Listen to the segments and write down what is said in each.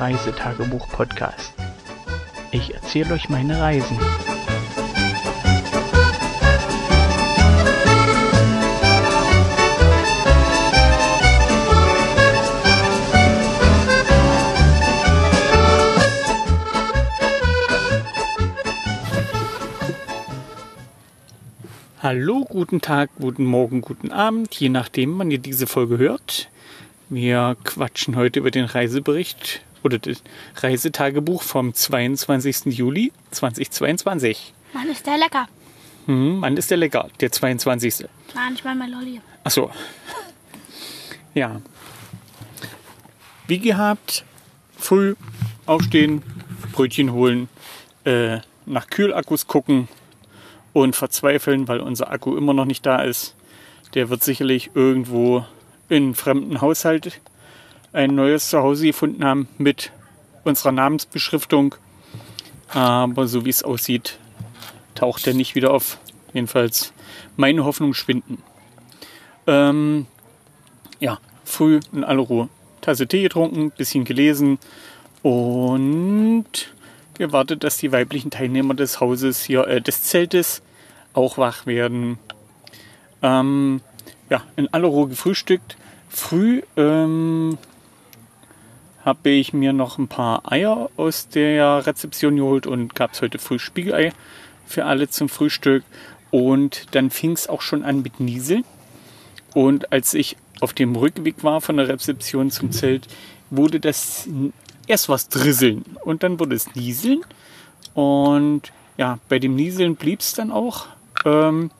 Reisetagebuch-Podcast. Ich erzähle euch meine Reisen. Hallo, guten Tag, guten Morgen, guten Abend, je nachdem, wann ihr diese Folge hört. Wir quatschen heute über den Reisebericht oder das Reisetagebuch vom 22. Juli 2022. Mann, ist der lecker. Hm, Mann, ist der lecker, der 22. Mann, ich meine mein Lolli. Ach so. Ja. Wie gehabt, früh aufstehen, Brötchen holen, äh, nach Kühlakkus gucken und verzweifeln, weil unser Akku immer noch nicht da ist. Der wird sicherlich irgendwo in einem fremden Haushalt ein neues Zuhause gefunden haben mit unserer Namensbeschriftung. Aber so wie es aussieht, taucht er nicht wieder auf. Jedenfalls meine Hoffnung schwinden. Ähm, ja, früh in aller Ruhe. Tasse Tee getrunken, bisschen gelesen und gewartet, dass die weiblichen Teilnehmer des Hauses hier, äh, des Zeltes auch wach werden. Ähm, ja, in aller Ruhe gefrühstückt. Früh ähm, habe ich mir noch ein paar Eier aus der Rezeption geholt und gab es heute früh Spiegelei für alle zum Frühstück. Und dann fing es auch schon an mit Nieseln. Und als ich auf dem Rückweg war von der Rezeption zum Zelt, wurde das erst was drisseln und dann wurde es nieseln. Und ja, bei dem Nieseln blieb es dann auch ähm,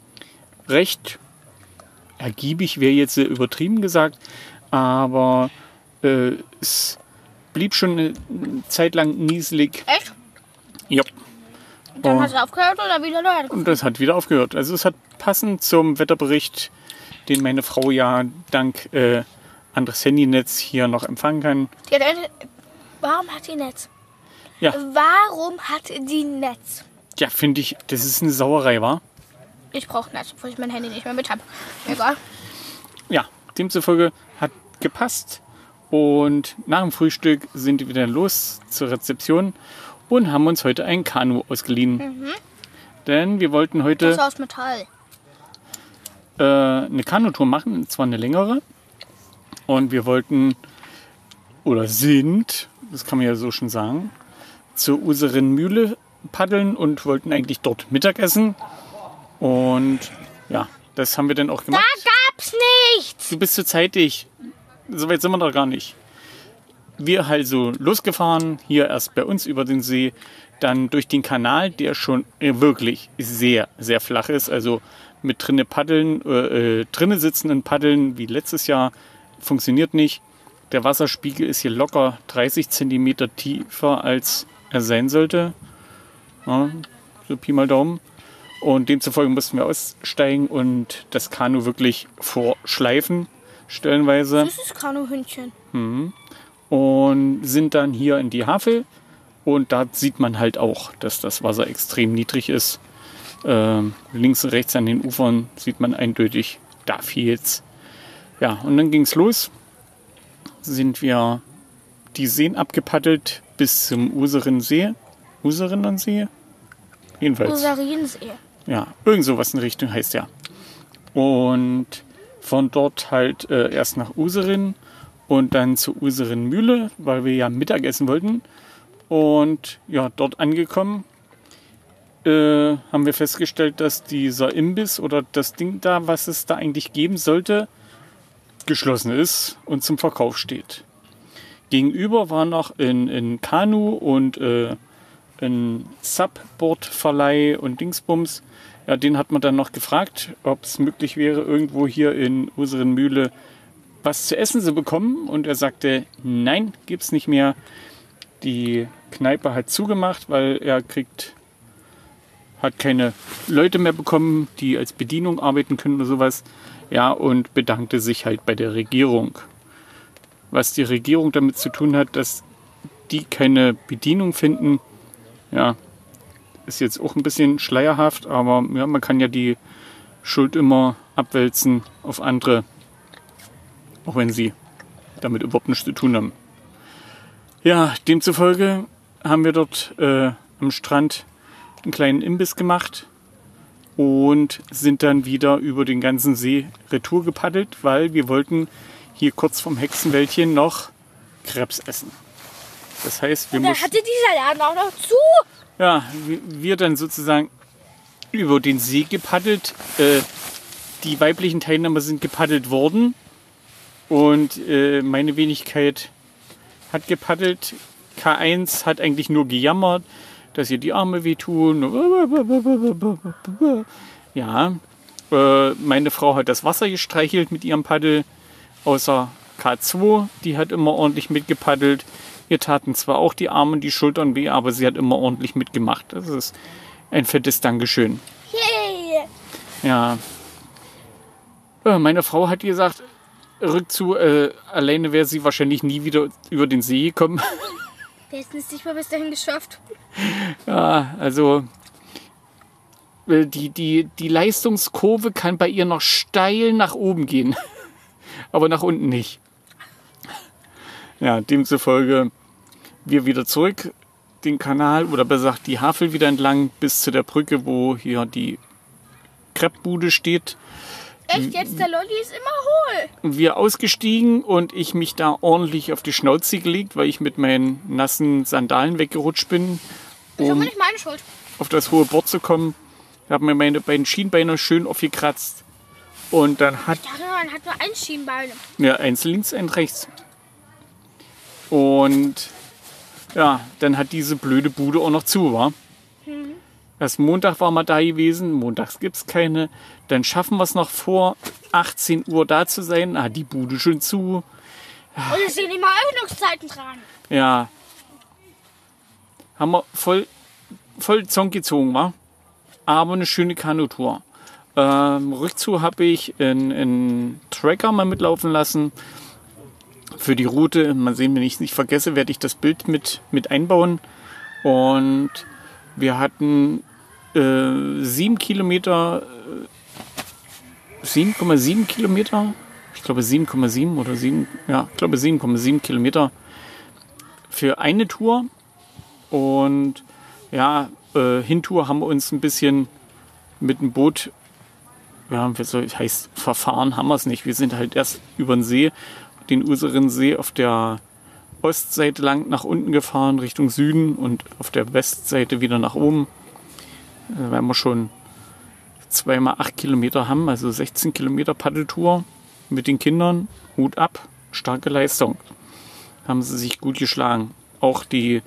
recht ergiebig, wäre jetzt übertrieben gesagt, aber äh, es blieb schon eine Zeit lang nieselig. Echt? Ja. Dann Oh. hat es aufgehört oder wieder neu Und das hat wieder aufgehört. Also es hat passend zum Wetterbericht, den meine Frau ja dank äh, anderes Handynetz hier noch empfangen kann. Hat eine, warum hat die Netz? Ja. Warum hat die Netz? Ja, finde ich, das ist eine Sauerei, war. Ich brauche Netz, obwohl ich mein Handy nicht mehr mit habe. Egal. Ja, demzufolge hat gepasst. Und nach dem Frühstück sind wir wieder los zur Rezeption und haben uns heute ein Kanu ausgeliehen. Denn wir wollten Das heute ist aus Metall. äh, eine Kanutour machen, und zwar eine längere. Und wir wollten oder sind, das kann man ja so schon sagen, zur Userin Mühle paddeln und wollten eigentlich dort Mittagessen. Und ja, das haben wir dann auch Da gemacht. gab's nichts. Du bist zu zeitig. So weit sind wir doch gar nicht. Wir also losgefahren, hier erst bei uns über den See, dann durch den Kanal, der schon äh, wirklich sehr, sehr flach ist. Also mit drinne paddeln, äh, äh, drinne sitzen und paddeln wie letztes Jahr funktioniert nicht. Der Wasserspiegel ist hier locker 30 Zentimeter tiefer, als er sein sollte. Ja, so Pi mal Daumen. Und demzufolge mussten wir aussteigen und das Kanu wirklich vorschleifen, stellenweise. Das ist Kanuhündchen. Und sind dann hier in die Havel. Und da sieht man halt auch, dass das Wasser extrem niedrig ist. Ähm, links und rechts an den Ufern sieht man eindeutig, da fehlt's. Ja, und dann ging's los. Sind wir die Seen abgepaddelt bis zum Userin See. Userinnen See? Jedenfalls. Rosariensee. Ja, irgend sowas in Richtung heißt ja. Und von dort halt äh, erst nach Userin und dann zur Userin Mühle, weil wir ja Mittagessen wollten. Und ja, dort angekommen äh, haben wir festgestellt, dass dieser Imbiss oder das Ding da, was es da eigentlich geben sollte, geschlossen ist und zum Verkauf steht. Gegenüber war noch ein, ein Kanu und äh, ein Subboard-Verleih und Dingsbums. Ja, den hat man dann noch gefragt, ob es möglich wäre, irgendwo hier in unseren Mühle was zu essen zu bekommen. Und er sagte, nein, gibt's nicht mehr. Die Kneipe hat zugemacht, weil er kriegt, hat keine Leute mehr bekommen, die als Bedienung arbeiten können oder sowas. Ja, und bedankte sich halt bei der Regierung. Was die Regierung damit zu tun hat, dass die keine Bedienung finden, ja, ist jetzt auch ein bisschen schleierhaft, aber ja, man kann ja die Schuld immer abwälzen auf andere, auch wenn sie damit überhaupt nichts zu tun haben. Ja, demzufolge haben wir dort äh, am Strand einen kleinen Imbiss gemacht und sind dann wieder über den ganzen See retour gepaddelt, weil wir wollten hier kurz vom Hexenwäldchen noch Krebs essen. Das heißt, wir mussten, hatte dieser Laden auch noch zu. Ja, wir- dann sozusagen über den See gepaddelt. Äh, die weiblichen Teilnehmer sind gepaddelt worden und äh, meine Wenigkeit hat gepaddelt. K1 hat eigentlich nur gejammert, dass ihr die Arme wehtun. Ja, äh, meine Frau hat das Wasser gestreichelt mit ihrem Paddel, außer K2, die hat immer ordentlich mitgepaddelt. Ihr taten zwar auch die Arme und die Schultern weh, aber sie hat immer ordentlich mitgemacht. Das ist ein fettes Dankeschön. Yay. Ja. Äh, Meine Frau hat gesagt, rückzu, äh, alleine wäre sie wahrscheinlich nie wieder über den See gekommen. Der ist es nicht mal bis dahin geschafft. Ja, also äh, die, die, die Leistungskurve kann bei ihr noch steil nach oben gehen, aber nach unten nicht. Ja, demzufolge wir wieder zurück den Kanal oder besser gesagt die Havel wieder entlang bis zu der Brücke, wo hier die Kreppbude steht. Echt jetzt? Der Lolli ist immer hohl. wir ausgestiegen und ich mich da ordentlich auf die Schnauze gelegt, weil ich mit meinen nassen Sandalen weggerutscht bin, Das ist aber um nicht meine Schuld. auf das hohe Bord zu kommen. Ich habe mir meine beiden Schienbeine schön aufgekratzt. Und dann hat Ja, man hat nur ein Schienbein. ja, eins links, eins rechts. Und ja, dann hat diese blöde Bude auch noch zu, war. Erst Montag war mal da gewesen, montags gibt es keine. Dann schaffen wir es noch vor 18 Uhr da zu sein. Ah, die Bude schon zu. Und es sind immer Öffnungszeiten dran. Ja. Haben wir voll, voll Zong gezogen, war. Aber eine schöne Kanutour. Ähm, Rückzu habe ich einen Tracker mal mitlaufen lassen. Für die Route. Mal sehen, wenn ich es nicht vergesse, werde ich das Bild mit, mit einbauen. Und wir hatten äh, sieben Kilometer, äh, 7,7 Kilometer. Ich glaube 7,7 oder 7, ja, ich glaube 7,7 Kilometer für eine Tour. Und ja, äh, Hintour haben wir uns ein bisschen mit dem Boot, ja, wie soll heißt, verfahren haben wir es nicht. Wir sind halt erst über den See, den Urseren See auf der Ostseite lang nach unten gefahren, Richtung Süden und auf der Westseite wieder nach oben. Weil wir schon zweimal acht Kilometer haben, also 16 Kilometer Paddeltour mit den Kindern. Hut ab, starke Leistung. Haben sie sich gut geschlagen. Auch die,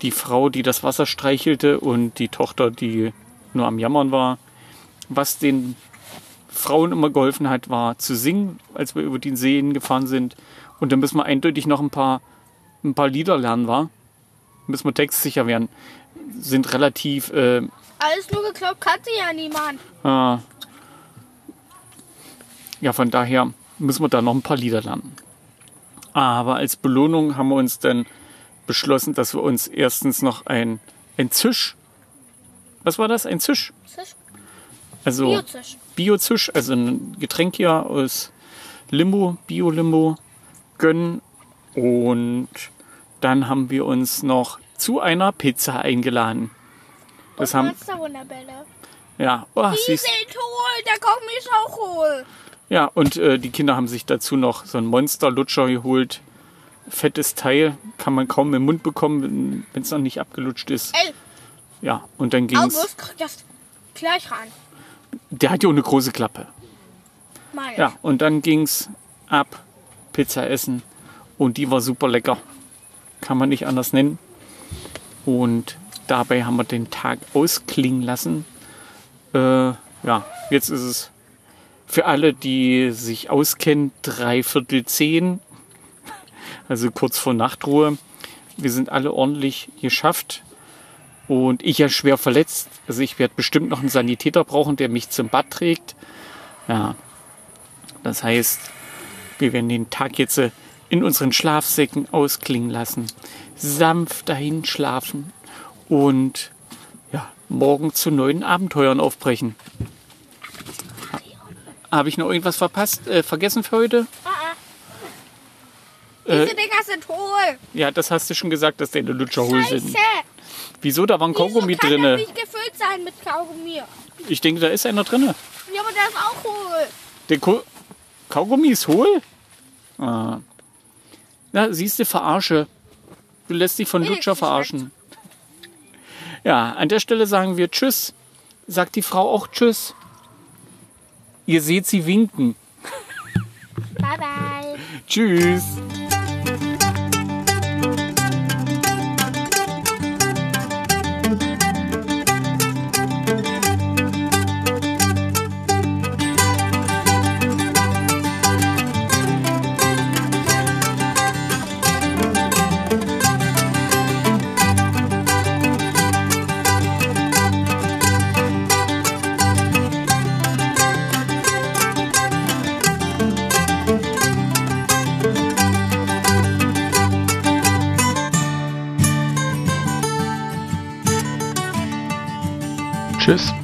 die Frau, die das Wasser streichelte und die Tochter, die nur am Jammern war. Was den Frauen immer geholfen hat, war zu singen, als wir über den Seen gefahren sind. Und da müssen wir eindeutig noch ein paar, ein paar Lieder lernen, war. Müssen wir textsicher werden. Sind relativ äh, Alles nur geglaubt, kannte ja niemand. Ah. Ja, von daher müssen wir da noch ein paar Lieder lernen. Aber als Belohnung haben wir uns dann beschlossen, dass wir uns erstens noch ein, ein Zisch, was war das? Ein Zisch? Zisch. Also Biozisch. Bio-Zisch, also ein Getränk hier aus Limbo, Bio-Limbo gönnen. Und dann haben wir uns noch zu einer Pizza eingeladen. Das Und haben, Monster-Wunderbälle. ja, oh, Die siehst, sind hohl, der Kochen ist auch hohl. Ja, und äh, die Kinder haben sich dazu noch so einen Monster-Lutscher geholt. Fettes Teil, kann man kaum im Mund bekommen, wenn es noch nicht abgelutscht ist. Ey, Ja, und dann ging's. August kriegt das gleich ran. Der hat ja auch eine große Klappe. Meine. Ja, und dann ging's ab, Pizza essen. Und die war super lecker. Kann man nicht anders nennen. Und dabei haben wir den Tag ausklingen lassen. Äh, ja, jetzt ist es für alle, die sich auskennen, dreiviertel zehn. Also kurz vor Nachtruhe. Wir sind alle ordentlich geschafft. Und ich ja schwer verletzt. Also ich werde bestimmt noch einen Sanitäter brauchen, der mich zum Bad trägt. Ja, das heißt, wir werden den Tag jetzt äh, in unseren Schlafsäcken ausklingen lassen, sanft dahin schlafen und ja, morgen zu neuen Abenteuern aufbrechen. Habe ich noch irgendwas verpasst, äh, vergessen für heute? Ah, ah. Äh, Diese Dinger sind hohl. ja, das hast du schon gesagt, dass deine Lutscher hohl sind. Scheiße. Wieso? Da war ein Kaugummi Wieso kann drinne. nicht gefüllt sein mit Kaugummi? Ich denke, da ist einer drinne. Ja, aber der ist auch hohl. Der Ko Kaugummi ist hohl? Ah. Na, siehst du, verarsche. Du lässt dich von Lutscher verarschen. Ja, an der Stelle sagen wir Tschüss. Sagt die Frau auch Tschüss. Ihr seht sie winken. Bye, bye. Tschüss,